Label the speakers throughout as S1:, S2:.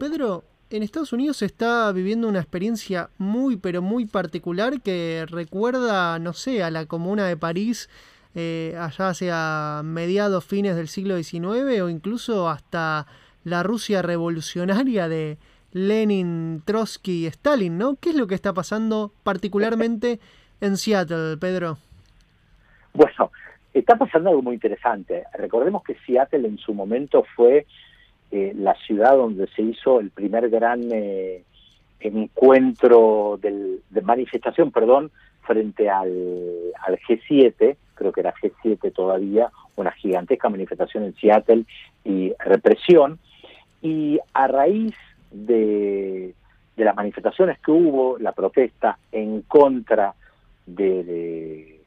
S1: Pedro, en Estados Unidos se está viviendo una experiencia muy, pero muy particular que recuerda, no sé, a la Comuna de París eh, allá hacia mediados, fines del siglo XIX o incluso hasta la Rusia revolucionaria de Lenin, Trotsky y Stalin, ¿no? ¿Qué es lo que está pasando particularmente en Seattle, Pedro?
S2: Bueno, está pasando algo muy interesante. Recordemos que Seattle en su momento fue eh, la ciudad donde se hizo el primer gran eh, encuentro de manifestación, perdón, frente al, al G7, creo que era G7 todavía, una gigantesca manifestación en Seattle y represión. Y a raíz de, de las manifestaciones que hubo, la protesta en contra de,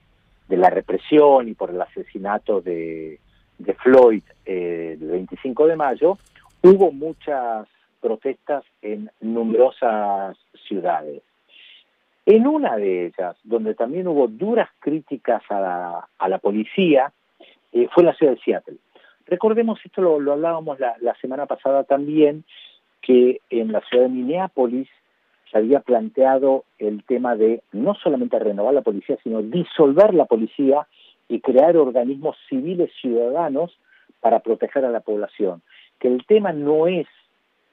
S2: de, la represión y por el asesinato de, de Floyd eh, el 25 de mayo, hubo muchas protestas en numerosas ciudades. En una de ellas, donde también hubo duras críticas a la, policía, eh, fue la ciudad de Seattle. Recordemos, esto lo, lo hablábamos la, la, semana pasada también, que en la ciudad de Minneapolis se había planteado el tema de no solamente renovar la policía, sino disolver la policía y crear organismos civiles ciudadanos para proteger a la población. Que el tema no es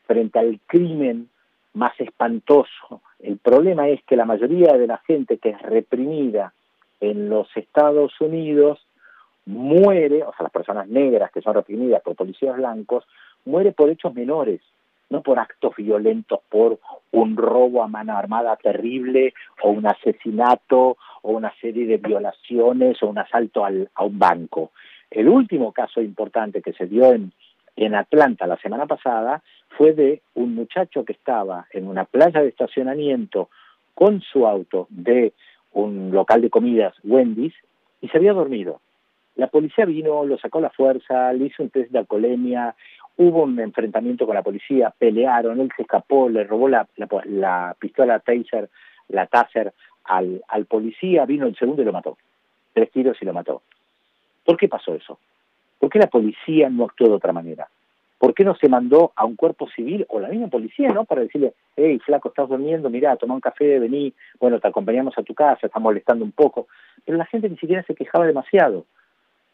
S2: frente al crimen más espantoso, el problema es que la mayoría de la gente que es reprimida en los Estados Unidos muere, o sea, las personas negras que son reprimidas por policías blancos, muere por hechos menores, no por actos violentos, por un robo a mano armada terrible o un asesinato o una serie de violaciones o un asalto al, a un banco. El último caso importante que se dio en, en Atlanta la semana pasada fue de un muchacho que estaba en una playa de estacionamiento con su auto de un local de comidas, Wendy's, y se había dormido. La policía vino, lo sacó a la fuerza, le hizo un test de alcoholemia, hubo un enfrentamiento con la policía, pelearon, él se escapó, le robó la, la, la pistola taser, la taser al policía, vino el segundo y lo mató. Tres tiros y lo mató. ¿Por qué pasó eso? ¿Por qué la policía no actuó de otra manera? ¿Por qué no se mandó a un cuerpo civil o la misma policía, no? Para decirle, hey, flaco, estás durmiendo, mirá, toma un café, vení, bueno, te acompañamos a tu casa, está molestando un poco. Pero la gente ni siquiera se quejaba demasiado.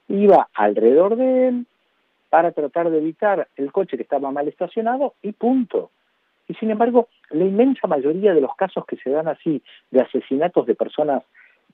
S2: Iba alrededor de él para tratar de evitar el coche que estaba mal estacionado y punto. Y sin embargo, la inmensa mayoría de los casos que se dan así, de asesinatos de personas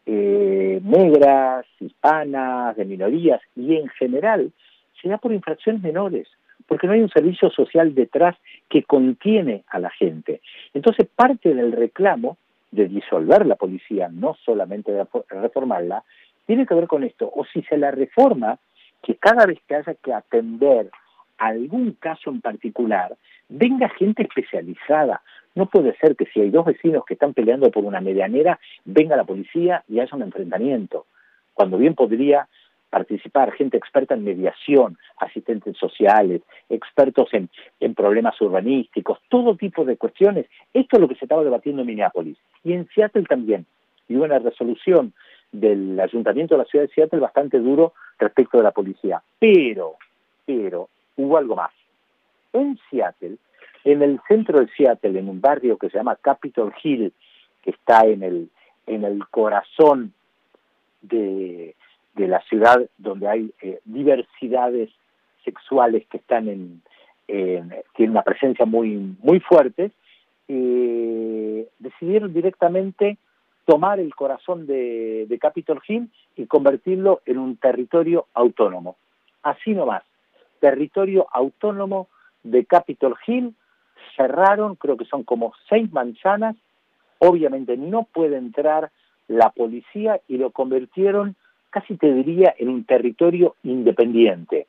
S2: eh, negras, hispanas, de minorías y en general, se da por infracciones menores porque no hay un servicio social detrás que contiene a la gente. Entonces, parte del reclamo de disolver la policía, no solamente de reformarla, tiene que ver con esto. O si se la reforma, que cada vez que haya que atender algún caso en particular, venga gente especializada. No puede ser que si hay dos vecinos que están peleando por una medianera, venga la policía y haya un enfrentamiento, cuando bien podría participar gente experta en mediación, asistentes sociales, expertos en, problemas urbanísticos, todo tipo de cuestiones. Esto es lo que se estaba debatiendo en Minneapolis y en Seattle también. Y hubo una resolución del ayuntamiento de la ciudad de Seattle bastante duro respecto de la policía. Pero, pero, hubo algo más. En Seattle, en el centro de Seattle, en un barrio que se llama Capitol Hill, que está en el, en el corazón de, de la ciudad donde hay eh, diversidades sexuales que están en, en, tienen una presencia muy muy fuerte eh, decidieron directamente tomar el corazón de, de Capitol Hill y convertirlo en un territorio autónomo. Así nomás territorio autónomo de Capitol Hill cerraron creo que son como seis manzanas obviamente no puede entrar la policía y lo convirtieron casi te diría en un territorio independiente,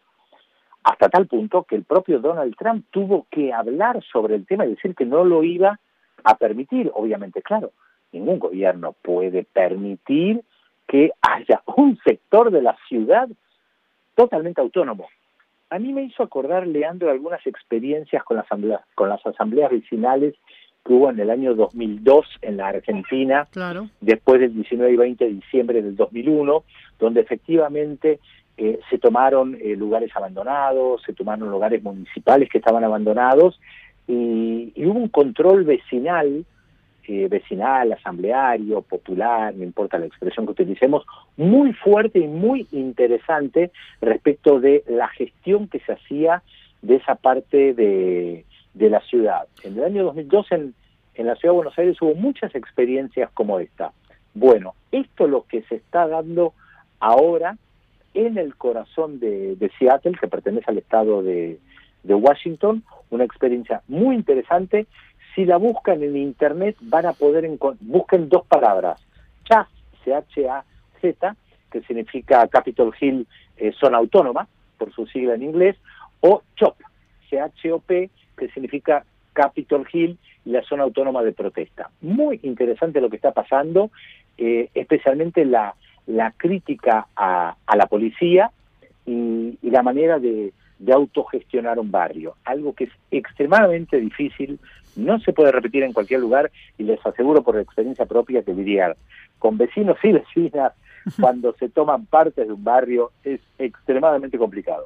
S2: hasta tal punto que el propio Donald Trump tuvo que hablar sobre el tema y decir que no lo iba a permitir, obviamente, claro, ningún gobierno puede permitir que haya un sector de la ciudad totalmente autónomo. A mí me hizo acordar, Leandro, algunas experiencias con las, asambleas, con las asambleas vecinales que hubo en el año 2002 en la Argentina,
S1: claro.
S2: después del 19 y 20 de diciembre del 2001, donde efectivamente eh, se tomaron eh, lugares abandonados, se tomaron lugares municipales que estaban abandonados y, hubo un control vecinal, eh, vecinal, asambleario, popular, no importa la expresión que utilicemos, muy fuerte y muy interesante respecto de la gestión que se hacía de esa parte de, de la ciudad. En el año 2002 en, en la ciudad de Buenos Aires hubo muchas experiencias como esta. Bueno, esto es lo que se está dando ahora en el corazón de, Seattle, que pertenece al estado de, Washington, una experiencia muy interesante. Si la buscan en internet van a poder busquen dos palabras, CHAZ, C-H-A-Z, que significa Capitol Hill eh, zona autónoma, por su sigla en inglés, o CHOP, C-H-O-P, que significa Capitol Hill y la zona autónoma de protesta. Muy interesante lo que está pasando, eh, especialmente la, la crítica a, la policía y, la manera de, autogestionar un barrio, algo que es extremadamente difícil, no se puede repetir en cualquier lugar y les aseguro por experiencia propia que lidiar con vecinos y vecinas cuando se toman partes de un barrio es extremadamente complicado.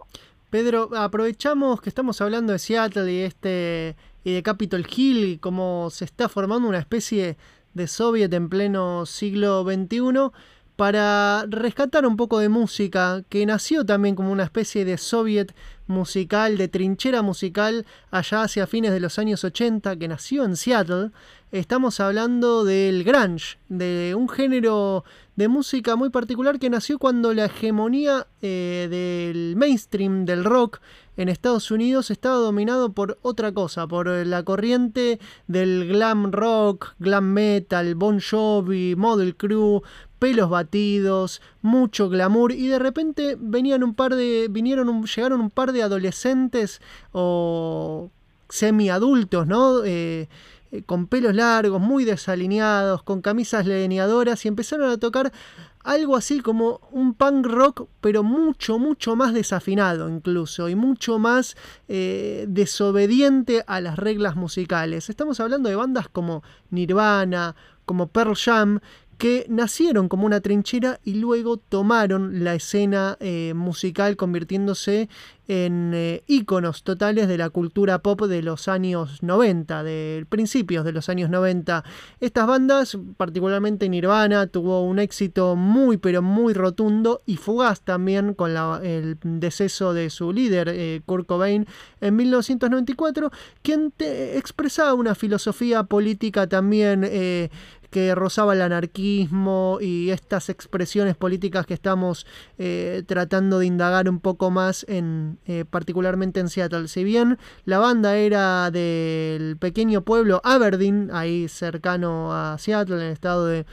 S1: Pedro, aprovechamos que estamos hablando de Seattle y este y de Capitol Hill y cómo se está formando una especie de soviet en pleno siglo XXI para rescatar un poco de música que nació también como una especie de soviet musical, de trinchera musical allá hacia fines de los años 80, que nació en Seattle. Estamos hablando del grunge, de un género de música muy particular que nació cuando la hegemonía eh, del mainstream del rock en Estados Unidos estaba dominado por otra cosa, por la corriente del glam rock, glam metal, Bon Jovi, Model Crew, pelos batidos, mucho glamour y de repente venían un par de vinieron llegaron un par de adolescentes o semiadultos, ¿no? Eh, eh, con pelos largos, muy desalineados, con camisas leñadoras y empezaron a tocar algo así como un punk rock, pero mucho, mucho más desafinado incluso y mucho más eh, desobediente a las reglas musicales. Estamos hablando de bandas como Nirvana, como Pearl Jam, que nacieron como una trinchera y luego tomaron la escena eh, musical convirtiéndose en eh, íconos totales de la cultura pop de los años 90, de principios de los años 90. Estas bandas, particularmente Nirvana, tuvo un éxito muy pero muy rotundo y fugaz también con el deceso de su líder, eh, Kurt Cobain, en 1994, quien expresaba una filosofía política también que rozaba el anarquismo y estas expresiones políticas que estamos eh, tratando de indagar un poco más en eh, particularmente en Seattle. Si bien la banda era del pequeño pueblo Aberdeen, ahí cercano a Seattle, en el estado de,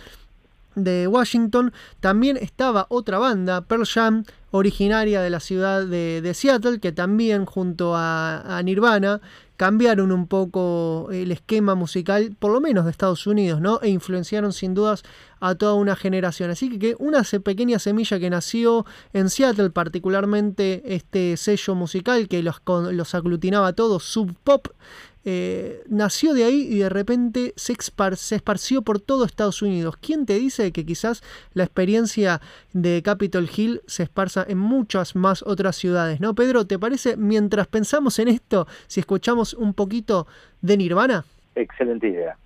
S1: de Washington, también estaba otra banda, Pearl Jam, originaria de la ciudad de, Seattle, que también junto a, Nirvana cambiaron un poco el esquema musical, por lo menos de Estados Unidos, ¿no? E influenciaron sin dudas a toda una generación. Así que, una pequeña semilla que nació en Seattle, particularmente este sello musical que los, los aglutinaba todos, Sub Pop, eh, nació de ahí y de repente se, se, esparció por todo Estados Unidos. ¿Quién te dice que quizás la experiencia de Capitol Hill se esparza en muchas más otras ciudades? ¿No, Pedro? ¿Te parece, mientras pensamos en esto, si escuchamos un poquito de Nirvana?
S2: Excelente idea.